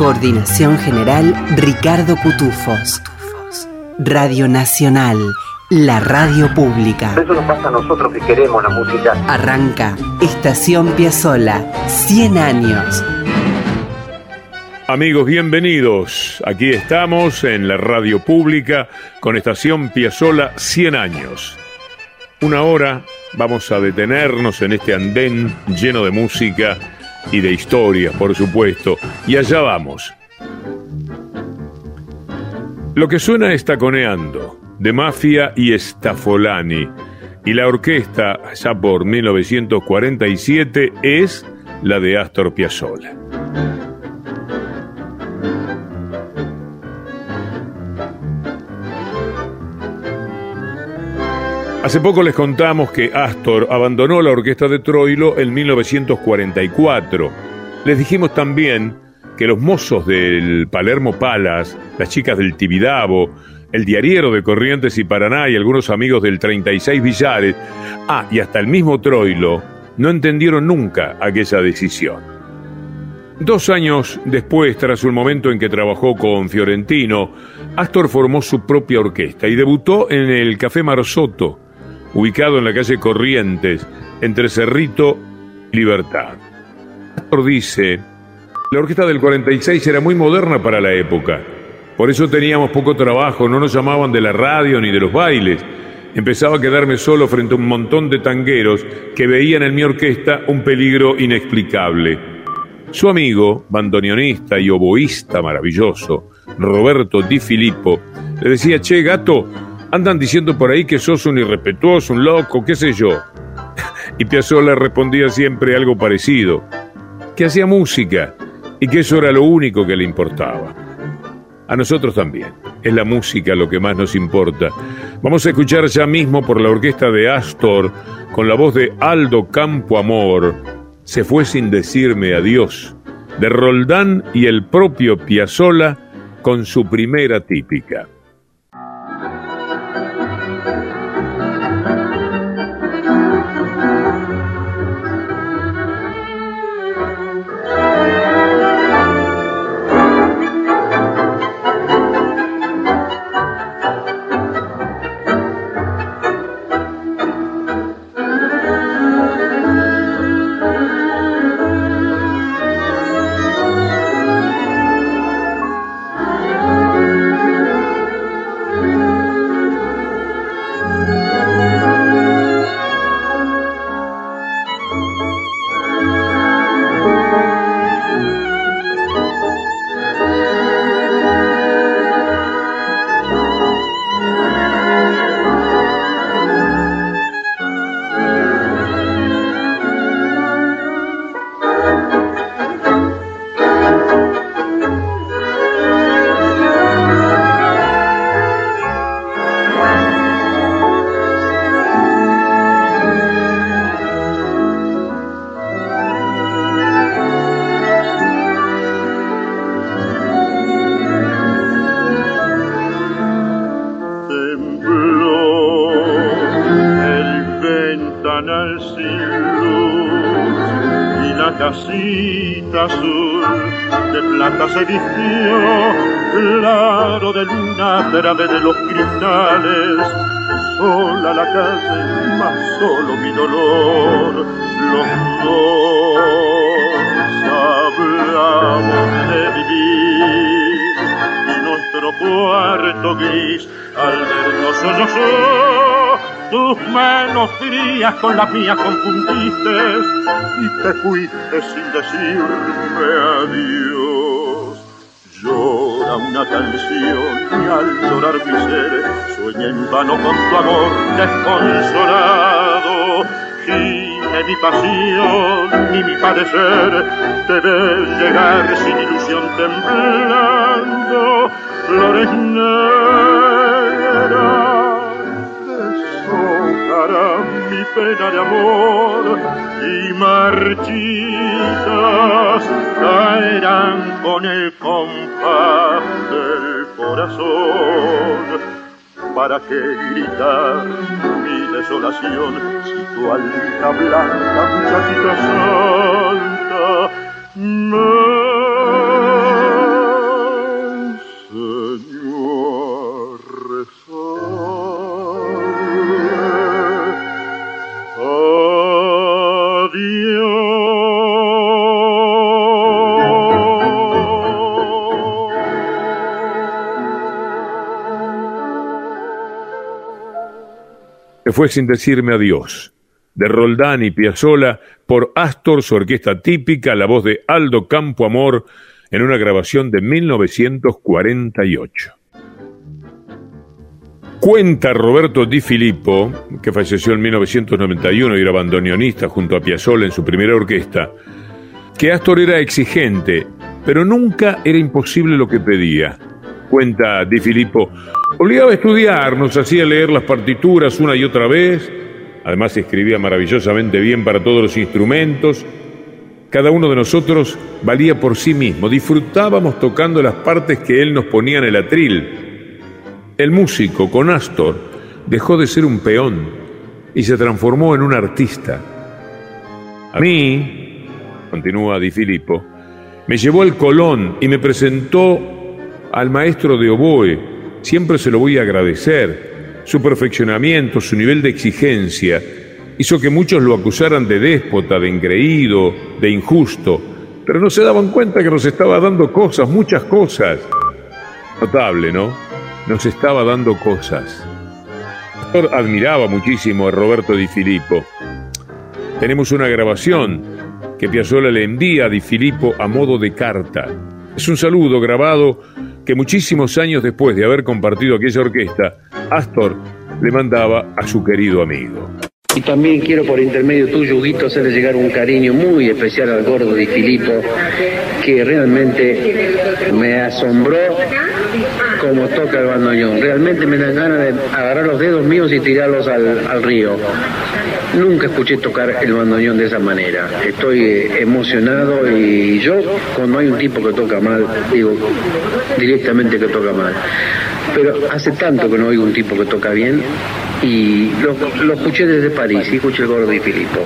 Coordinación General Ricardo Cutufos. Radio Nacional, la radio pública. Eso nos pasa a nosotros que queremos la música. Arranca Estación Piazzola, 100 años. Amigos, bienvenidos. Aquí estamos en la radio pública con Estación Piazzola 100 años. Una hora vamos a detenernos en este andén lleno de música y de historia, por supuesto. Y allá vamos. Lo que suena es Taconeando, de Mafia y Stafolani. Y la orquesta, ya por 1947, es la de Astor Piazzolla. Hace poco les contamos que Astor abandonó la orquesta de Troilo en 1944. Les dijimos también que los mozos del Palermo Palas, las chicas del Tibidabo, el diariero de Corrientes y Paraná y algunos amigos del 36 Villares, ah, y hasta el mismo Troilo, no entendieron nunca aquella decisión. Dos años después, tras un momento en que trabajó con Fiorentino, Astor formó su propia orquesta y debutó en el Café Marosoto, ubicado en la calle Corrientes, entre Cerrito y Libertad. Astor dice, la orquesta del 46 era muy moderna para la época, por eso teníamos poco trabajo, no nos llamaban de la radio ni de los bailes. Empezaba a quedarme solo frente a un montón de tangueros que veían en mi orquesta un peligro inexplicable. Su amigo, bandoneonista y oboísta maravilloso, Roberto Di Filippo, le decía, che, gato, andan diciendo por ahí que sos un irrespetuoso, un loco, qué sé yo. Y Piazzolla respondía siempre algo parecido, que hacía música y que eso era lo único que le importaba. A nosotros también. Es la música lo que más nos importa. Vamos a escuchar ya mismo por la orquesta de Astor, con la voz de Aldo Campo Amor, Se fue sin decirme adiós, de Roldán y el propio Piazzolla con su primera típica. Con las mías confundiste y te fuiste sin decirme adiós llora una canción y al llorar mi ser sueña en vano con tu amor desconsolado. Explicarme mi pasión ni mi padecer. Debes llegar sin ilusión temblando, flores negras deshojarán mi pena de amor y marchitas caerán con el compás del corazón. ¿Para qué gritar mi desolación si tu alta blanca muchachita santa me fue sin decirme adiós, de Roldán y Piazzolla por Astor, su orquesta típica, la voz de Aldo Campo Amor, en una grabación de 1948. Cuenta Roberto Di Filippo, que falleció en 1991 y era bandoneonista junto a Piazzolla en su primera orquesta, que Astor era exigente, pero nunca era imposible lo que pedía. Cuenta Di Filippo, Obligaba a estudiar, nos hacía leer las partituras una y otra vez, además escribía maravillosamente bien para todos los instrumentos. Cada uno de nosotros valía por sí mismo, disfrutábamos tocando las partes que él nos ponía en el atril. El músico, con Astor, dejó de ser un peón y se transformó en un artista. A mí, continúa Di Filippo, me llevó al Colón y me presentó al maestro de oboe, siempre se lo voy a agradecer. Su perfeccionamiento, su nivel de exigencia, hizo que muchos lo acusaran de déspota, de engreído, de injusto, pero no se daban cuenta que nos estaba dando cosas, muchas cosas. Notable, ¿no? Nos estaba dando cosas. Admiraba muchísimo a Roberto Di Filippo. Tenemos una grabación que Piazzolla le envía a Di Filippo a modo de carta. Es un saludo grabado muchísimos años después de haber compartido aquella orquesta, Astor le mandaba a su querido amigo. Y también quiero por intermedio tuyo, Huguito, hacerle llegar un cariño muy especial al gordo de Filipo, que realmente me asombró como toca el bandoneón. Realmente me dan ganas de agarrar los dedos míos y tirarlos al río. Nunca escuché tocar el bandoneón de esa manera. Estoy eh, emocionado y yo, cuando hay un tipo que toca mal, digo directamente que toca mal. Pero hace tanto que no oigo un tipo que toca bien y lo, escuché desde París y escuché el gordo y Filippo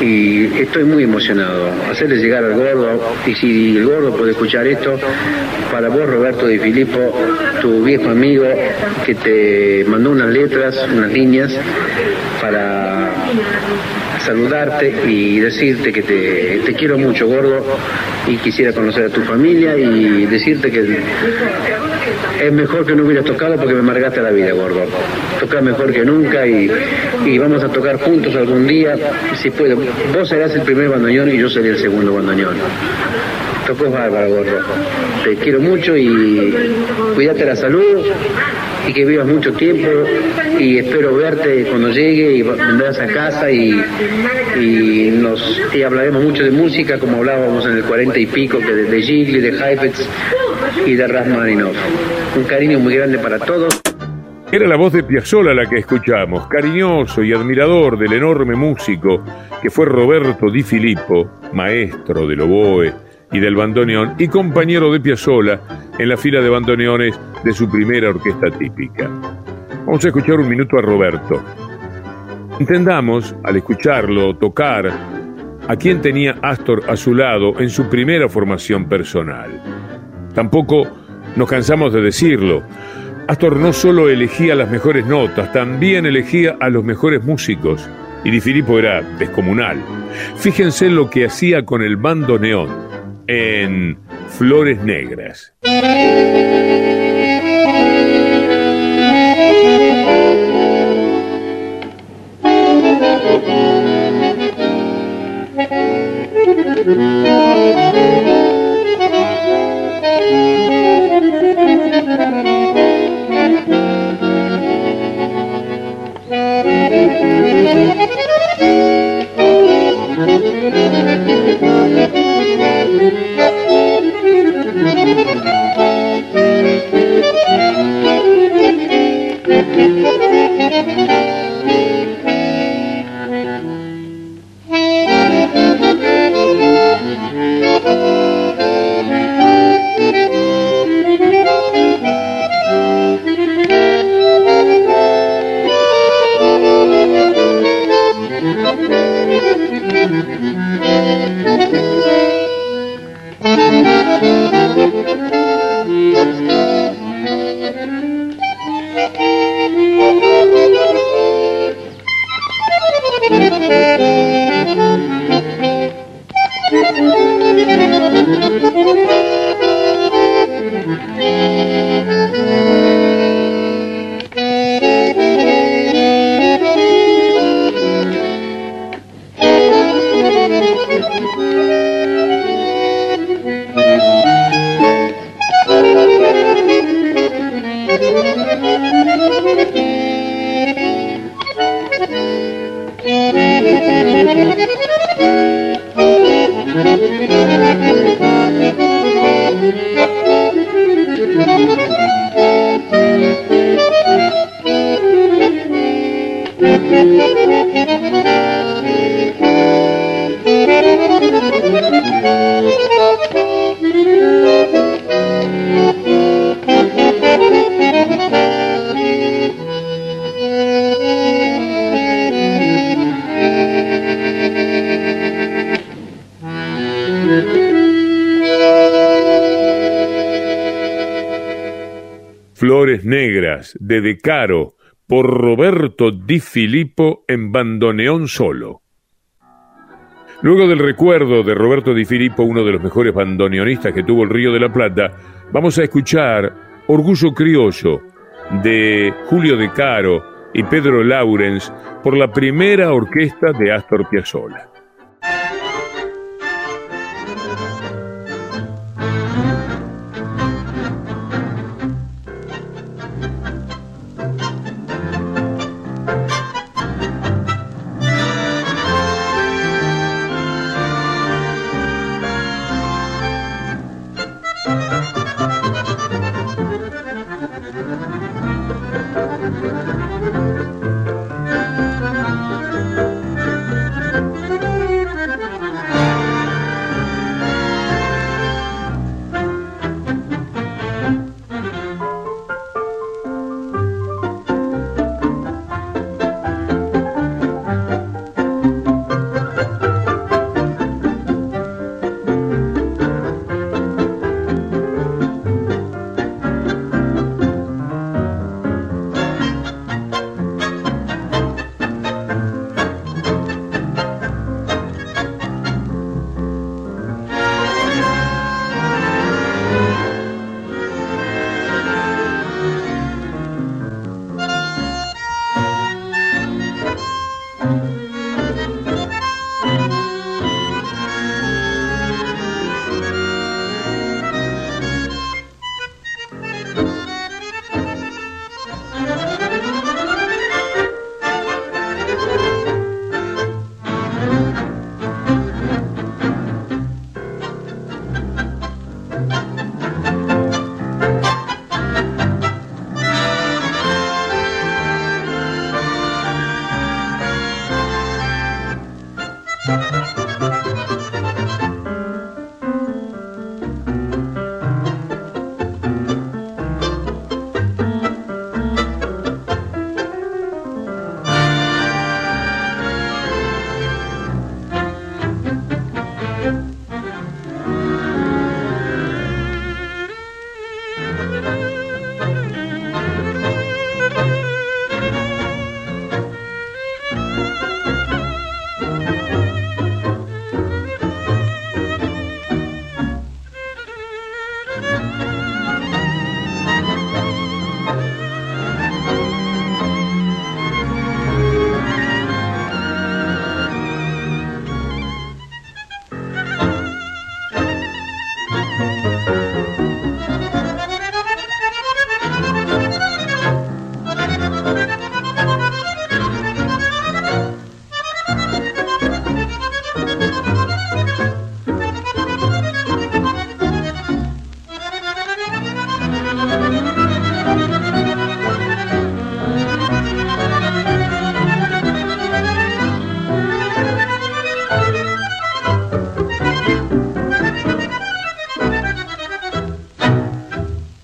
y estoy muy emocionado. Hacerle llegar al gordo, y si el gordo puede escuchar esto, para vos Roberto Di Filippo, tu viejo amigo que te mandó unas letras, unas líneas para saludarte y decirte que te, te quiero mucho gordo y quisiera conocer a tu familia y decirte que es mejor que no hubieras tocado porque me amargaste la vida, gordo. Toca mejor que nunca y, y, vamos a tocar juntos algún día, si puedo. Vos serás el primer bandoneón y yo seré el segundo bandoneón. Tocó bárbaro, gordo. Te quiero mucho y cuídate la salud y que vivas mucho tiempo y espero verte cuando llegue y vendrás a casa y, y nos y hablaremos mucho de música como hablábamos en el 40 y pico que de, de Gigli, de Heifetz y de Rasmaninov. Un cariño muy grande para todos. Era la voz de Piazzolla la que escuchamos, cariñoso y admirador del enorme músico que fue Roberto Di Filippo, maestro del oboe y del bandoneón y compañero de Piazzolla en la fila de bandoneones de su primera orquesta típica. Vamos a escuchar un minuto a Roberto. Entendamos, al escucharlo tocar, a quien tenía Astor a su lado en su primera formación personal. Tampoco nos cansamos de decirlo. Astor no solo elegía las mejores notas, también elegía a los mejores músicos. Y Di Filippo era descomunal. Fíjense lo que hacía con el bandoneón en Flores Negras. Flores De De Caro por Roberto Di Filippo en bandoneón solo. Luego del recuerdo de Roberto Di Filippo, uno de los mejores bandoneonistas que tuvo el Río de la Plata, vamos a escuchar Orgullo Criollo de Julio De Caro y Pedro Laurens por la primera orquesta de Astor Piazzolla.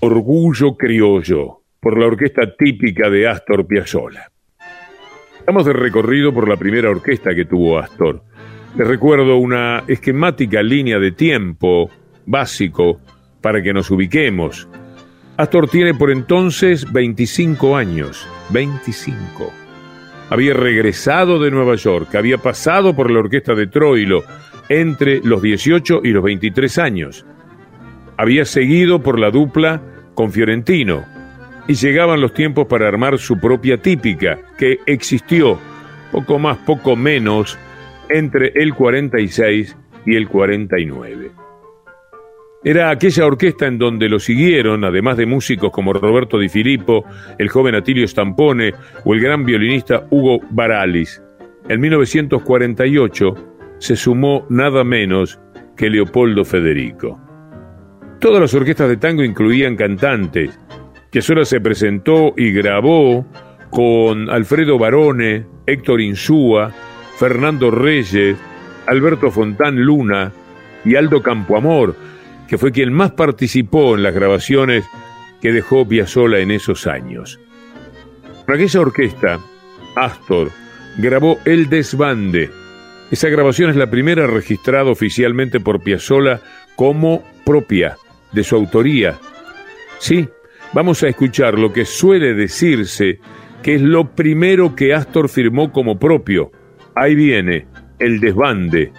Orgullo Criollo, por la orquesta típica de Astor Piazzolla. Estamos de recorrido por la primera orquesta que tuvo Astor. Les recuerdo una esquemática línea de tiempo básico para que nos ubiquemos. Astor tiene por entonces 25 años. 25. Había regresado de Nueva York, había pasado por la orquesta de Troilo entre los 18 y los 23 años. Había seguido por la dupla con Fiorentino y llegaban los tiempos para armar su propia típica, que existió poco más, poco menos entre el 46 y el 49. Era aquella orquesta en donde lo siguieron, además de músicos como Roberto Di Filippo, el joven Atilio Stampone o el gran violinista Hugo Baralis. En 1948 se sumó nada menos que Leopoldo Federico. Todas las orquestas de tango incluían cantantes. Piazzolla se presentó y grabó con Alfredo Barone, Héctor Insúa, Fernando Reyes, Alberto Fontán Luna y Aldo Campoamor, que fue quien más participó en las grabaciones que dejó Piazzolla en esos años. Con aquella orquesta, Astor grabó El Desbande. Esa grabación es la primera registrada oficialmente por Piazzolla como propia, de su autoría. Sí, vamos a escuchar lo que suele decirse que es lo primero que Astor firmó como propio. Ahí viene El Desbande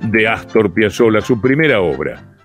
de Astor Piazzolla, su primera obra.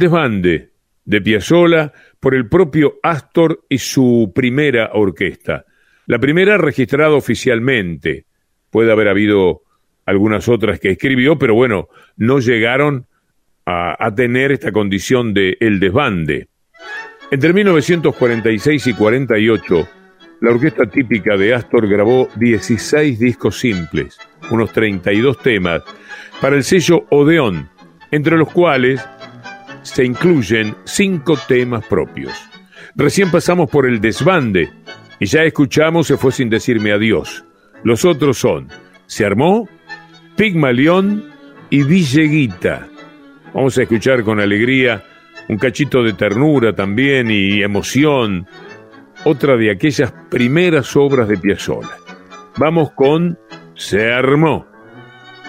Desbande de Piazzolla por el propio Astor y su primera orquesta. La primera registrada oficialmente. Puede haber habido algunas otras que escribió, pero bueno, no llegaron a, a tener esta condición de el desbande. Entre 1946 y 48, la orquesta típica de Astor grabó 16 discos simples, unos 32 temas, para el sello Odeón, entre los cuales se incluyen cinco temas propios. Recién pasamos por el desbande y ya escuchamos Se fue sin decirme adiós. Los otros son Se armó, Pigmalión y Villeguita. Vamos a escuchar con alegría un cachito de ternura también y emoción otra de aquellas primeras obras de Piazzolla. Vamos con Se armó.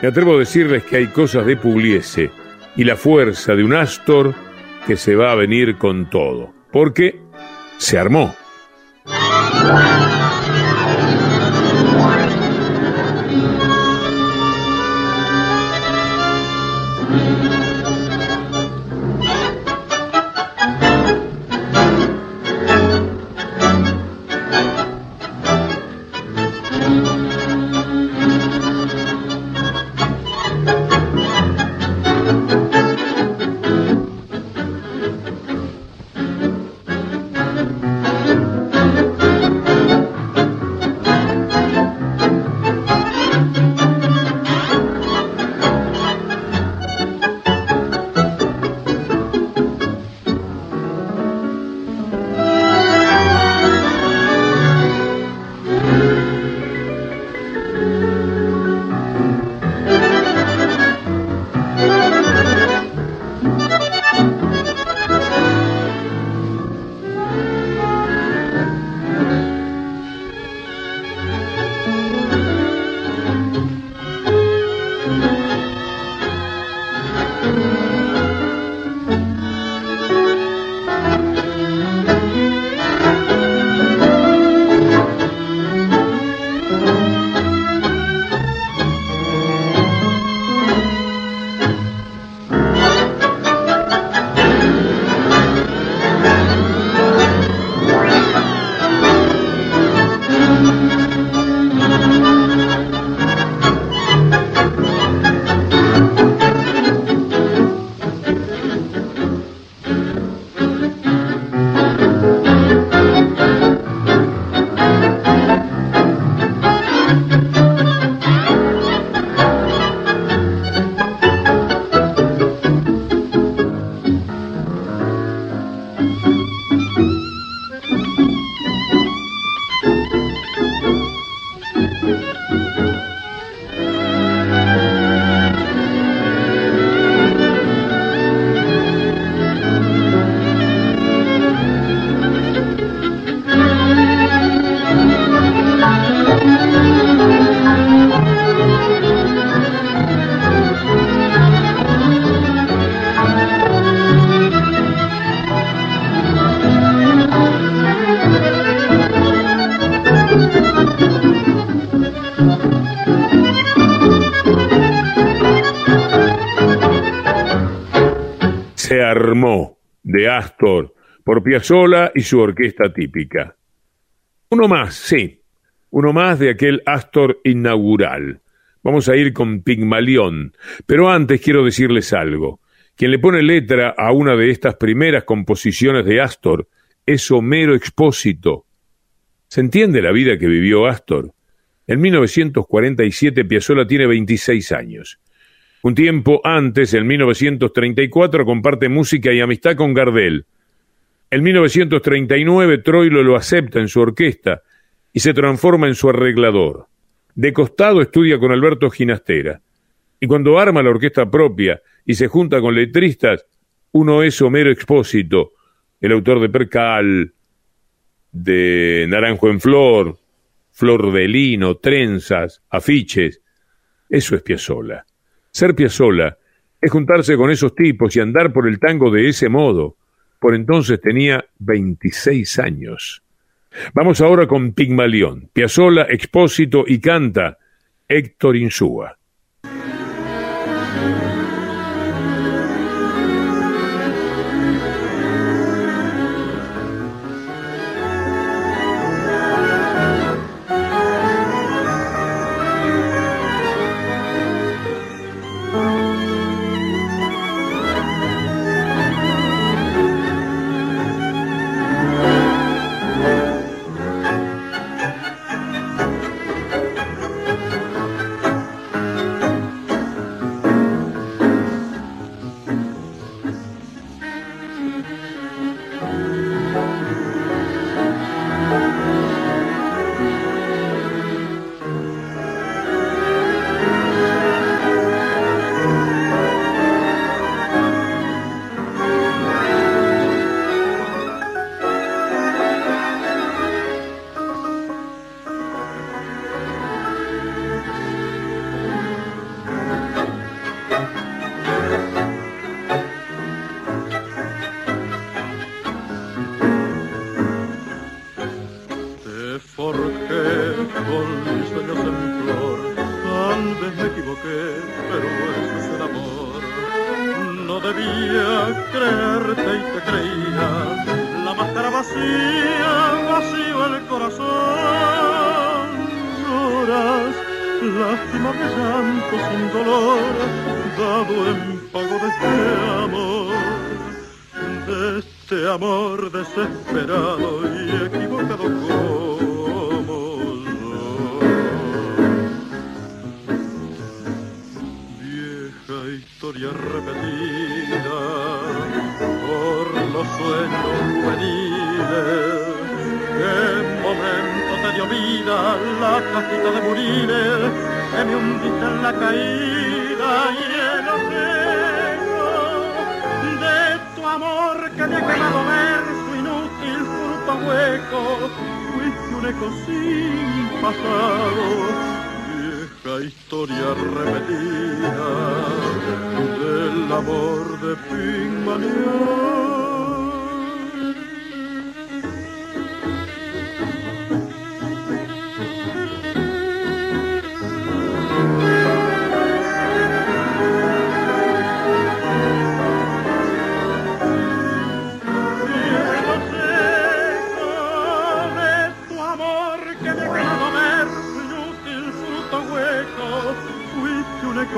Me atrevo a decirles que hay cosas de Pugliese y la fuerza de un Astor que se va a venir con todo, porque se armó. De Astor por Piazzolla y su orquesta típica. Uno más, sí, uno más de aquel Astor inaugural. Vamos a ir con Pigmalión, pero antes quiero decirles algo. Quien le pone letra a una de estas primeras composiciones de Astor es Homero Expósito. ¿Se entiende la vida que vivió Astor? En 1947 Piazzolla tiene 26 años. Un tiempo antes, en 1934, comparte música y amistad con Gardel. En 1939, Troilo lo acepta en su orquesta y se transforma en su arreglador. De costado estudia con Alberto Ginastera. Y cuando arma la orquesta propia y se junta con letristas, uno es Homero Expósito, el autor de Percal, de Naranjo en Flor, Flor de Lino, Trenzas, Afiches. Eso es Piazzolla. Ser Piazzolla es juntarse con esos tipos y andar por el tango de ese modo. Por entonces tenía 26 años. Vamos ahora con Pigmalión, Piazzolla, Expósito y canta Héctor Insúa.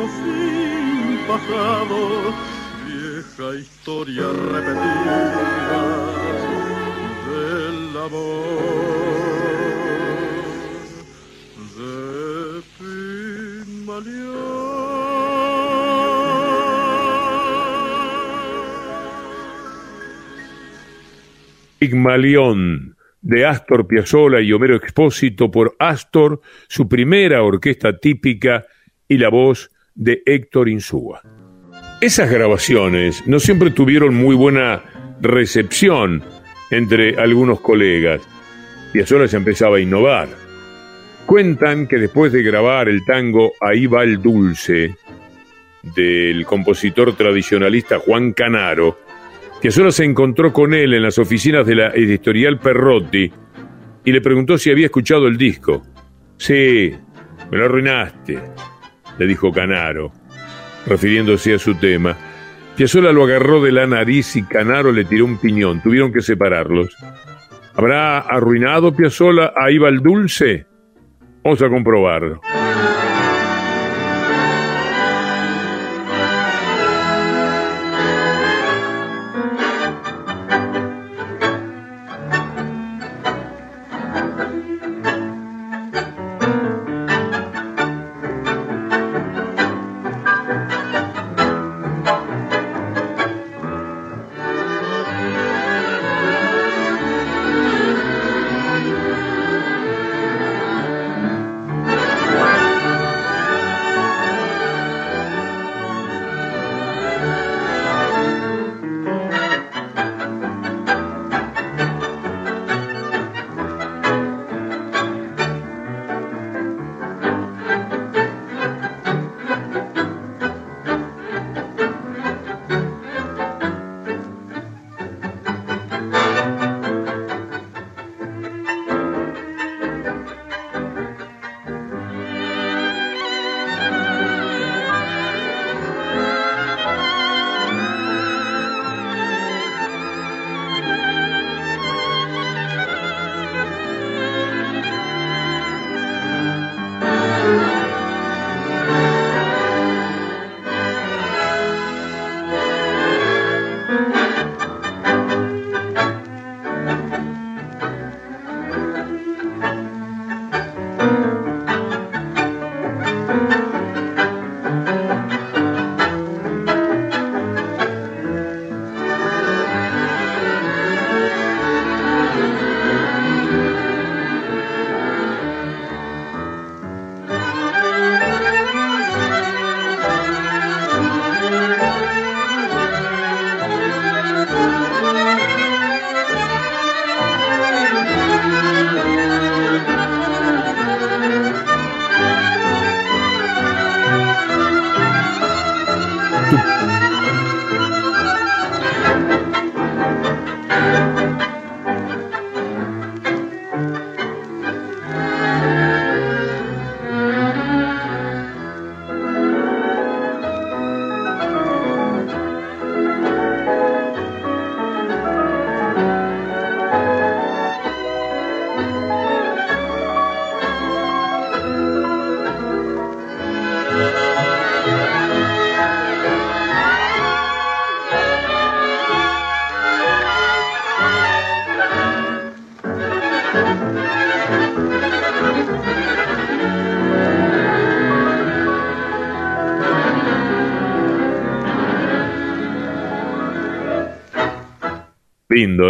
Sin pasado, vieja historia repetida del amor de Pigmalión. Pigmalión de Astor Piazzolla y Homero Expósito por Astor, su primera orquesta típica y la voz de Héctor Insúa. Esas grabaciones no siempre tuvieron muy buena recepción entre algunos colegas. Piazzolla se empezaba a innovar. Cuentan que después de grabar el tango Ahí va el dulce del compositor tradicionalista Juan Canaro, Piazzolla se encontró con él en las oficinas de la editorial Perrotti y le preguntó si había escuchado el disco. Sí, me lo arruinaste le dijo Canaro, refiriéndose a su tema. Piazzolla lo agarró de la nariz y Canaro le tiró un piñón. Tuvieron que separarlos. ¿Habrá arruinado Piazzolla a Iba el Dulce? Vamos a comprobarlo.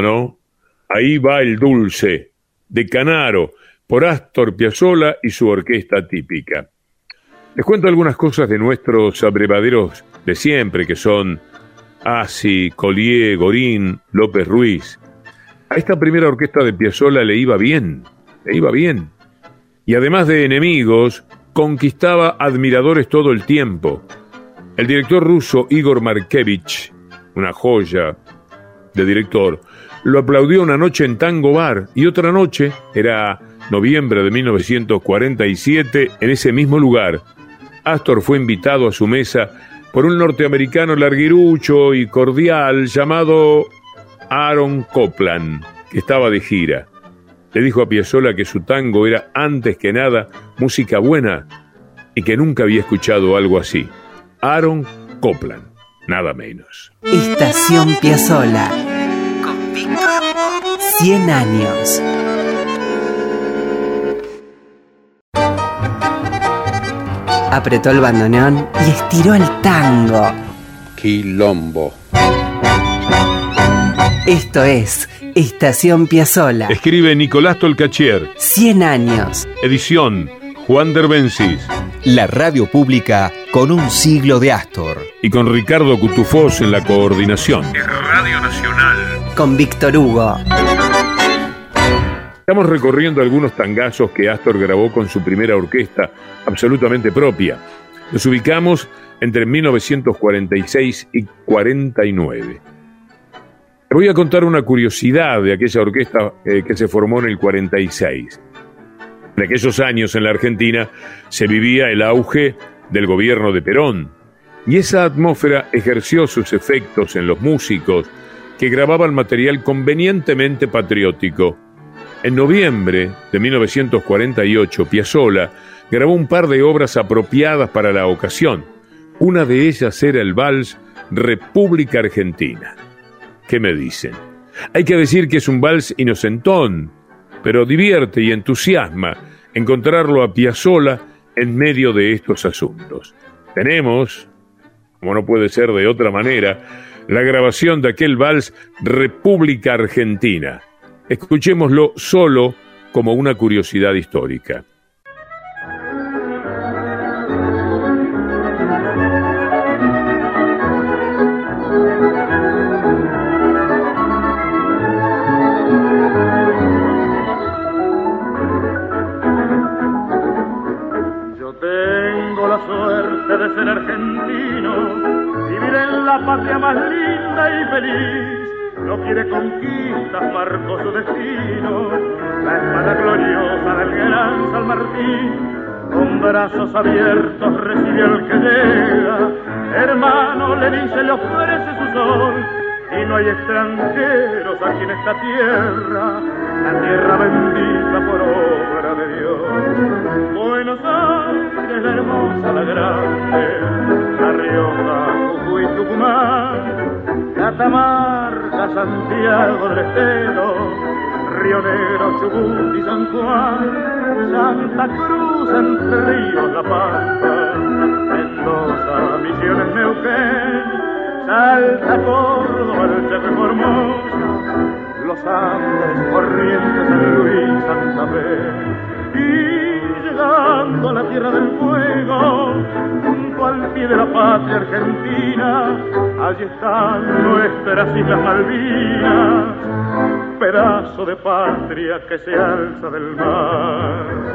¿No? Ahí va el dulce, de Canaro, por Astor Piazzolla y su orquesta típica. Les cuento algunas cosas de nuestros abrevaderos de siempre, que son Asi, Collier, Gorín, López Ruiz. A esta primera orquesta de Piazzolla le iba bien, le iba bien. Y además de enemigos, conquistaba admiradores todo el tiempo. El director ruso Igor Markevich, una joya de director, lo aplaudió una noche en Tango Bar y otra noche, era noviembre de 1947, en ese mismo lugar. Astor fue invitado a su mesa por un norteamericano larguirucho y cordial llamado Aaron Copland, que estaba de gira. Le dijo a Piazzolla que su tango era antes que nada música buena y que nunca había escuchado algo así. Aaron Copland, nada menos. Estación Piazzolla. Con Víctor 100 años. Apretó el bandoneón y estiró el tango. Quilombo. Esto es Estación Piazzolla. Escribe Nicolás Tolcachier. 100 años. Edición Juan Derbencis. La radio pública con un siglo de Astor. Y con Ricardo Cutufós en la coordinación. Radio Nacional. Con Víctor Hugo. Estamos recorriendo algunos tangazos que Astor grabó con su primera orquesta, absolutamente propia. Los ubicamos entre 1946 y 49. voy a contar una curiosidad de aquella orquesta eh, que se formó en el 46. En aquellos años en la Argentina se vivía el auge del gobierno de Perón, y esa atmósfera ejerció sus efectos en los músicos que grababan material convenientemente patriótico en noviembre de 1948, Piazzolla grabó un par de obras apropiadas para la ocasión. Una de ellas era el vals República Argentina. ¿Qué me dicen? Hay que decir que es un vals inocentón, pero divierte y entusiasma encontrarlo a Piazzolla en medio de estos asuntos. Tenemos, como no puede ser de otra manera, la grabación de aquel vals República Argentina Escuchémoslo solo como una curiosidad histórica. Yo tengo la suerte de ser argentino, vivir en la patria más linda y feliz no quiere conquistas, marcó su destino, la espada gloriosa del gran San Martín, con brazos abiertos recibe al que llega, hermano le dice, le ofrece su sol, y no hay extranjeros aquí en esta tierra, la tierra bendita por obra de Dios. Buenos Aires, la hermosa, la grande, La Rioja, Jujuy, Tucumán, Santiago del Estero, Río Negro, Chubut y San Juan, Santa Cruz, Entre Ríos, La Pampa, Mendoza, Misiones, Neuquén, Salta, Córdoba, el Chaco Formosa, Los Andes, Corrientes, San Luis, Santa Fe. Llegando la tierra del fuego, junto al pie de la patria argentina, allí están nuestras Islas Malvinas, pedazo de patria que se alza del mar.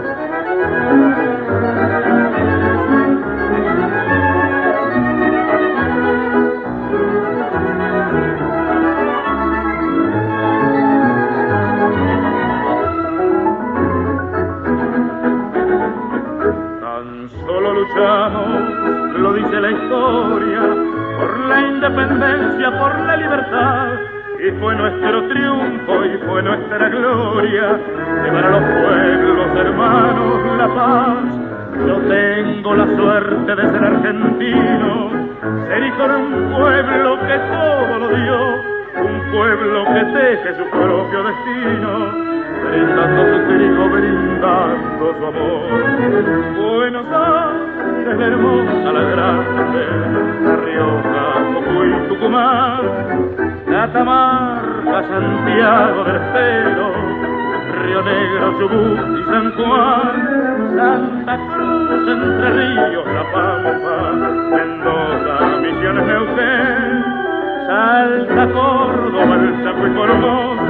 Lo dice la historia, por la independencia, por la libertad. Y fue nuestro triunfo y fue nuestra gloria llevar a los pueblos hermanos la paz. Yo tengo la suerte de ser argentino, ser hijo de un pueblo que todo lo dio, un pueblo que teje su propio destino brindando su trigo, brindando su amor. Buenos Aires, hermosa la grande, La Rioja, Jujuy, Tucumán, Catamarca, Santiago del Estero, Río Negro, Chubut y San Juan, Santa Cruz, Entre Ríos, La Pampa, Mendoza, Misiones, Neuquén, Salta, Córdoba, el Chaco y Formosa,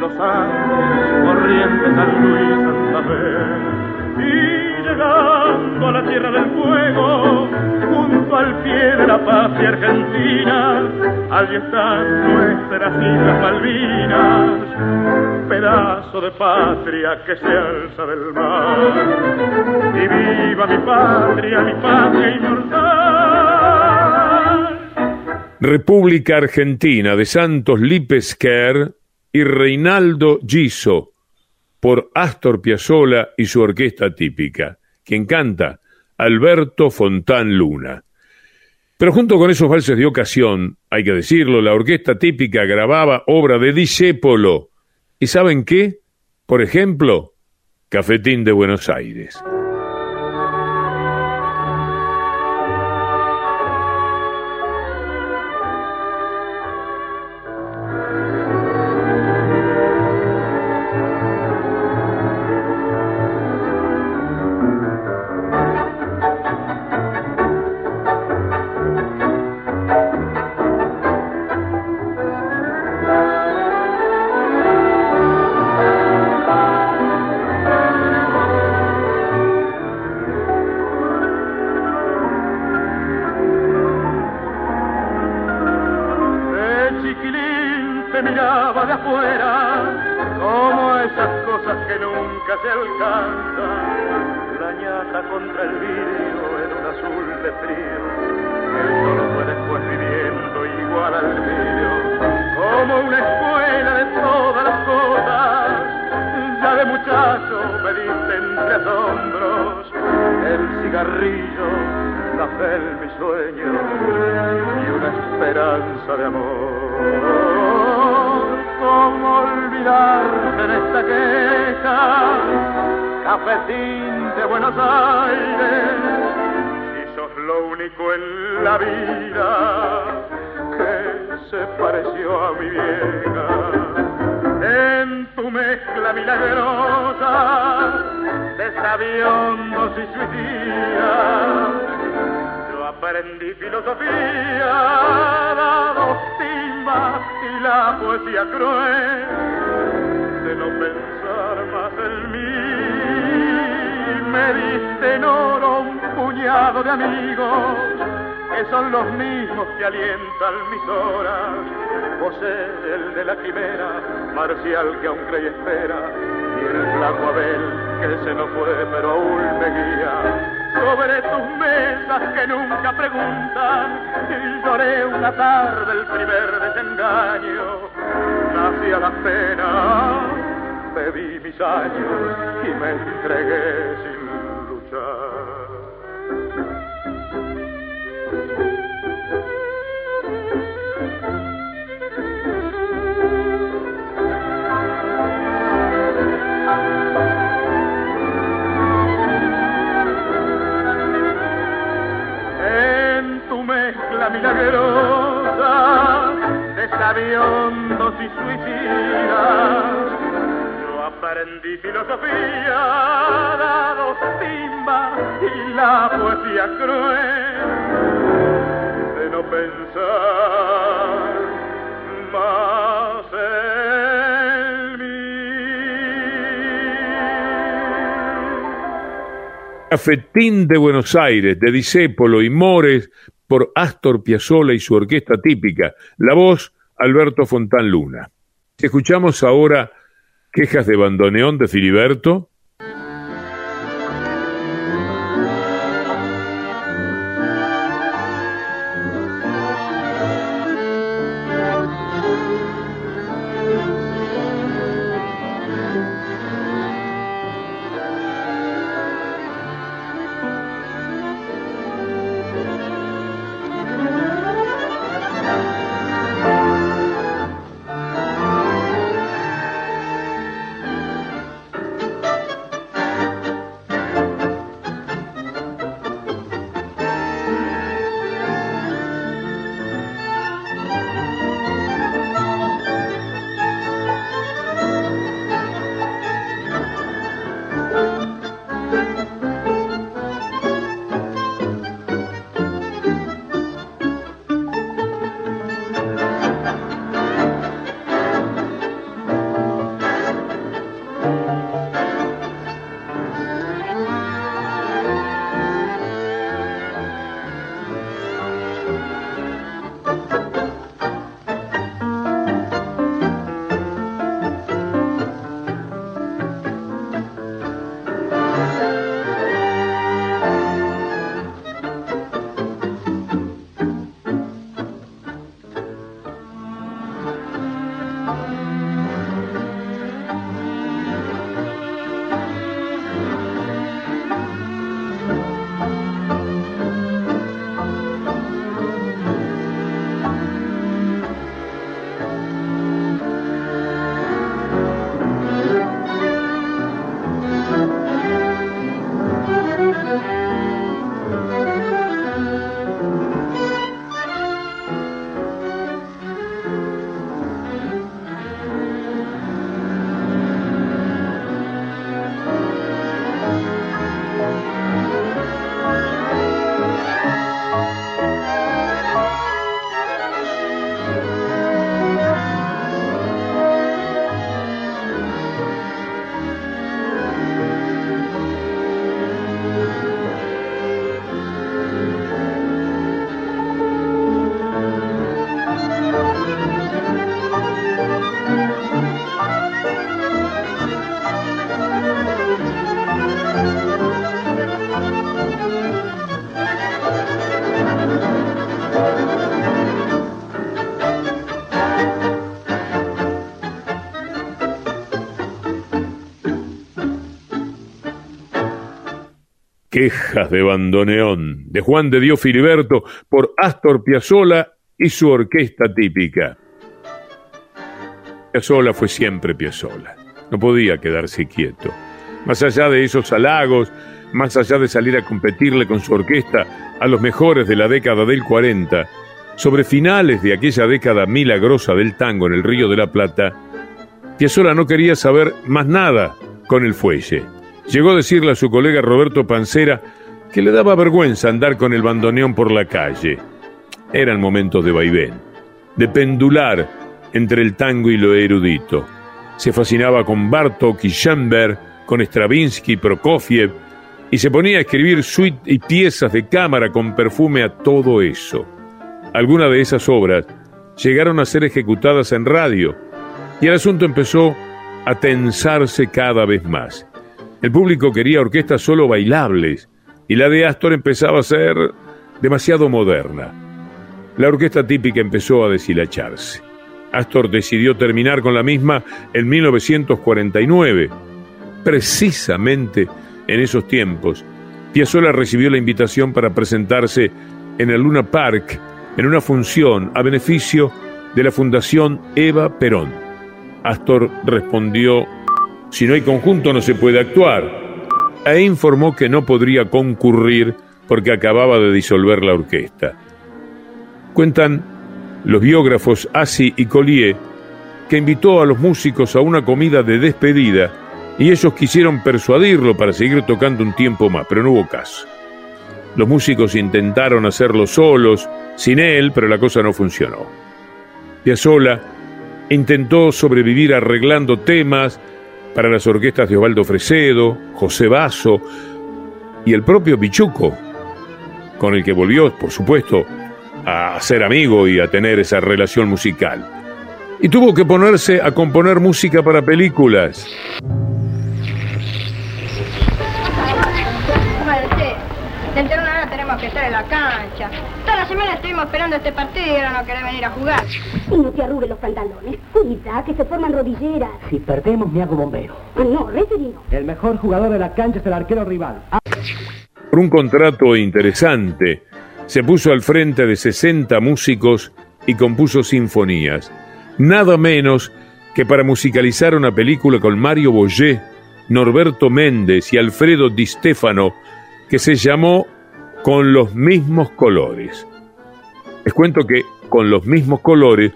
Los Ángeles, Corrientes, San Luis, Santa Fe. Y llegando a la Tierra del Fuego, junto al pie de la patria argentina, allí están nuestras Islas Malvinas, pedazo de patria que se alza del mar. Y viva mi patria, mi patria inmortal. República Argentina de Santos Lipesquer y Reinaldo Giso por Astor Piazzolla y su orquesta típica. Quien canta, Alberto Fontán Luna. Pero junto con esos valses de ocasión, hay que decirlo, la orquesta típica grababa obra de Discépolo. ¿Y saben qué? Por ejemplo, Cafetín de Buenos Aires. Que aún cree y espera, y el flaco Abel que se nos fue pero aún me guía. Sobre tus mesas que nunca preguntan, lloré una tarde el primer desengaño. Nací a la pena, bebí mis años y me entregué sin milagrosa de sabiondos y suicidas. Yo aprendí filosofía, dado timba y la poesía cruel de no pensar más en mí. Cafetín de Buenos Aires, de Disépolo y Mores, por Astor Piazzolla y su orquesta típica, la voz Alberto Fontán Luna. Escuchamos ahora quejas de bandoneón de Filiberto, Quejas de bandoneón de Juan de Dios Filiberto por Astor Piazzolla y su orquesta típica. Piazzolla fue siempre Piazzolla. No podía quedarse quieto. Más allá de esos halagos, más allá de salir a competirle con su orquesta a los mejores de la década del 40, sobre finales de aquella década milagrosa del tango en el Río de la Plata, Piazzolla no quería saber más nada con el fuelle. Llegó a decirle a su colega Roberto Pancera que le daba vergüenza andar con el bandoneón por la calle. Eran momentos de vaivén, de pendular entre el tango y lo erudito. Se fascinaba con Bartok y Schoenberg, con Stravinsky y Prokofiev, y se ponía a escribir suite y piezas de cámara con perfume a todo eso. Algunas de esas obras llegaron a ser ejecutadas en radio, y el asunto empezó a tensarse cada vez más. El público quería orquestas solo bailables, y la de Astor empezaba a ser demasiado moderna. La orquesta típica empezó a deshilacharse. Astor decidió terminar con la misma en 1949. Precisamente en esos tiempos, Piazzolla recibió la invitación para presentarse en el Luna Park en una función a beneficio de la Fundación Eva Perón. Astor respondió, si no hay conjunto no se puede actuar, e informó que no podría concurrir porque acababa de disolver la orquesta. Cuentan los biógrafos Assi y Collier que invitó a los músicos a una comida de despedida y ellos quisieron persuadirlo para seguir tocando un tiempo más, pero no hubo caso. Los músicos intentaron hacerlo solos, sin él, pero la cosa no funcionó. Piazzolla intentó sobrevivir arreglando temas para las orquestas de Osvaldo Fresedo, José Basso y el propio Pichuco, con el que volvió, por supuesto, a ser amigo y a tener esa relación musical. Y tuvo que ponerse a componer música para películas. Tenemos que estar en la cancha. Semana estuvimos esperando este partido y ahora no querés venir a jugar. Y no te arrugues los pantalones. Cuida, que se forman rodilleras. Si perdemos, me hago bombero. Ah, no, referino. El mejor jugador de la cancha es el arquero rival. Ah. Por un contrato interesante, se puso al frente de 60 músicos y compuso sinfonías. Nada menos que para musicalizar una película con Mario Boyé, Norberto Méndez y Alfredo Di Stefano, que se llamó Con los mismos colores. Les cuento que Con los mismos colores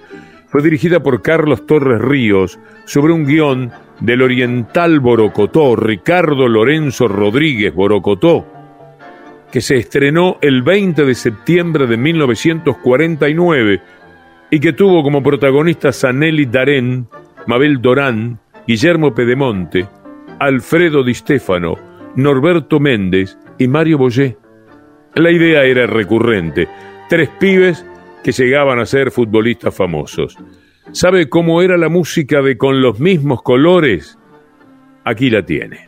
fue dirigida por Carlos Torres Ríos sobre un guion del oriental Borocotó, Ricardo Lorenzo Rodríguez Borocotó, que se estrenó el 20 de septiembre de 1949 y que tuvo como protagonistas a Nelly Darén, Mabel Dorán, Guillermo Pedemonte, Alfredo Di Stefano, Norberto Méndez y Mario Boyé. La idea era recurrente, tres pibes que llegaban a ser futbolistas famosos. ¿Sabe cómo era la música de Con los mismos colores? Aquí la tiene.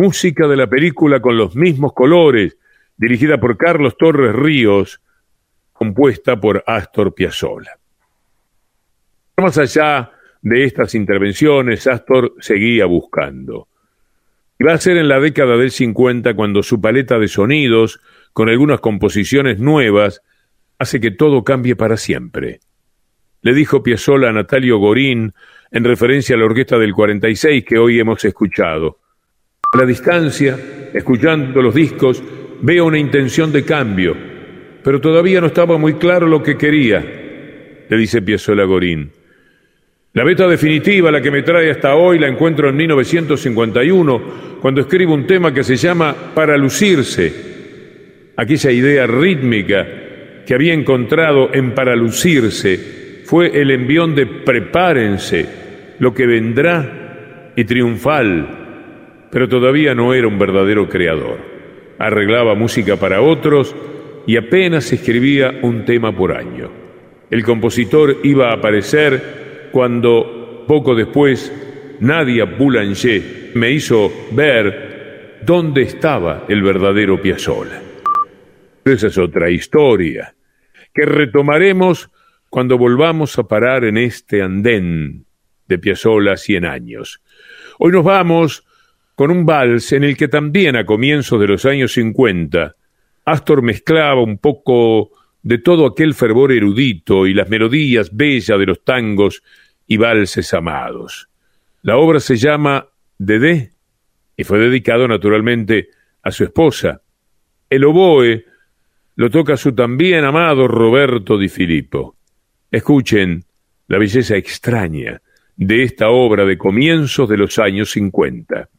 Música de la película con los mismos colores, dirigida por Carlos Torres Ríos, compuesta por Astor Piazzolla. Más allá de estas intervenciones, Astor seguía buscando. Y va a ser en la década del 50 cuando su paleta de sonidos, con algunas composiciones nuevas, hace que todo cambie para siempre. Le dijo Piazzolla a Natalio Gorín en referencia a la orquesta del 46 que hoy hemos escuchado. A la distancia, escuchando los discos, veo una intención de cambio, pero todavía no estaba muy claro lo que quería, le dice Piazzolla Gorín. La beta definitiva, la que me trae hasta hoy, la encuentro en 1951, cuando escribo un tema que se llama Para lucirse. Aquella idea rítmica que había encontrado en Para lucirse fue el envión de prepárense, lo que vendrá y triunfal, pero todavía no era un verdadero creador. Arreglaba música para otros y apenas escribía un tema por año. El compositor iba a aparecer cuando poco después Nadia Boulanger me hizo ver dónde estaba el verdadero Piazzolla. Esa es otra historia que retomaremos cuando volvamos a parar en este andén de Piazzolla 100 años. Hoy nos vamos con un vals en el que también a comienzos de los años 50 Astor mezclaba un poco de todo aquel fervor erudito y las melodías bellas de los tangos y valses amados. La obra se llama Dedé y fue dedicado naturalmente a su esposa. El oboe lo toca su también amado Roberto Di Filippo. Escuchen la belleza extraña de esta obra de comienzos de los años cincuenta.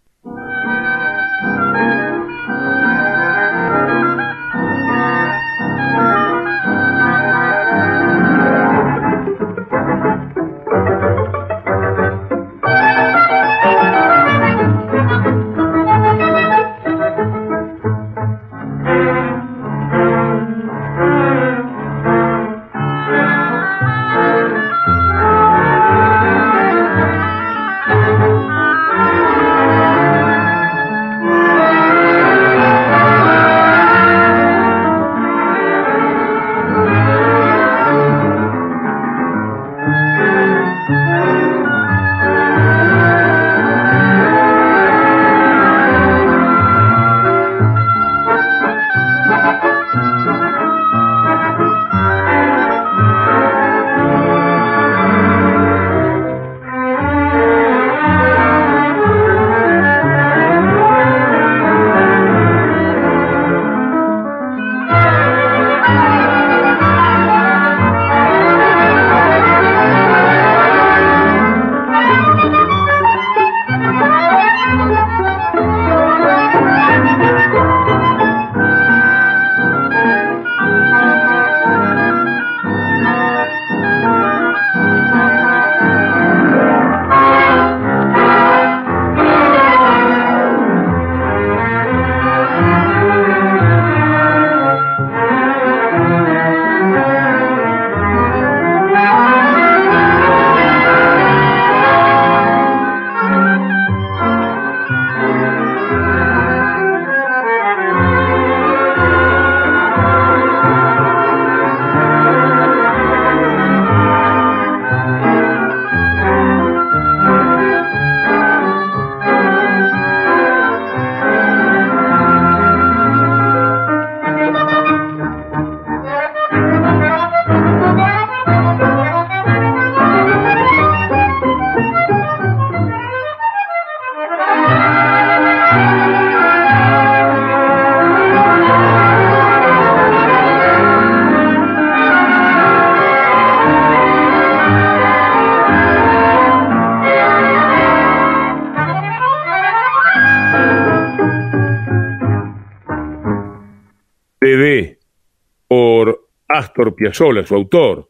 Astor Piazzolla, su autor,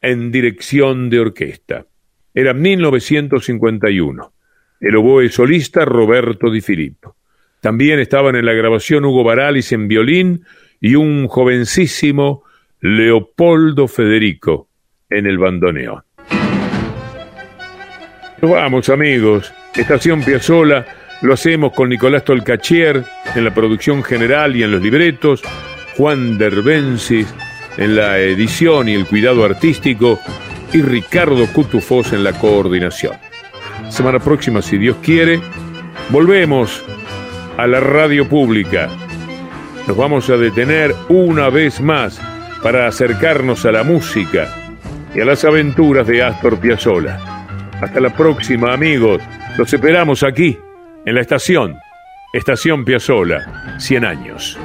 en dirección de orquesta. Era 1951. El oboe solista Roberto Di Filippo. También estaban en la grabación Hugo Baralis en violín y un jovencísimo Leopoldo Federico en el bandoneón. Vamos amigos, Estación Piazzola Lo hacemos con Nicolás Tolcachier en la producción general y en los libretos, Juan Derbensis en la edición y el cuidado artístico y Ricardo Cutufós en la coordinación. Semana próxima, si Dios quiere, volvemos a la radio pública. Nos vamos a detener una vez más para acercarnos a la música y a las aventuras de Astor Piazzolla. Hasta la próxima, amigos. Los esperamos aquí, en la estación, Estación Piazzolla, 100 años.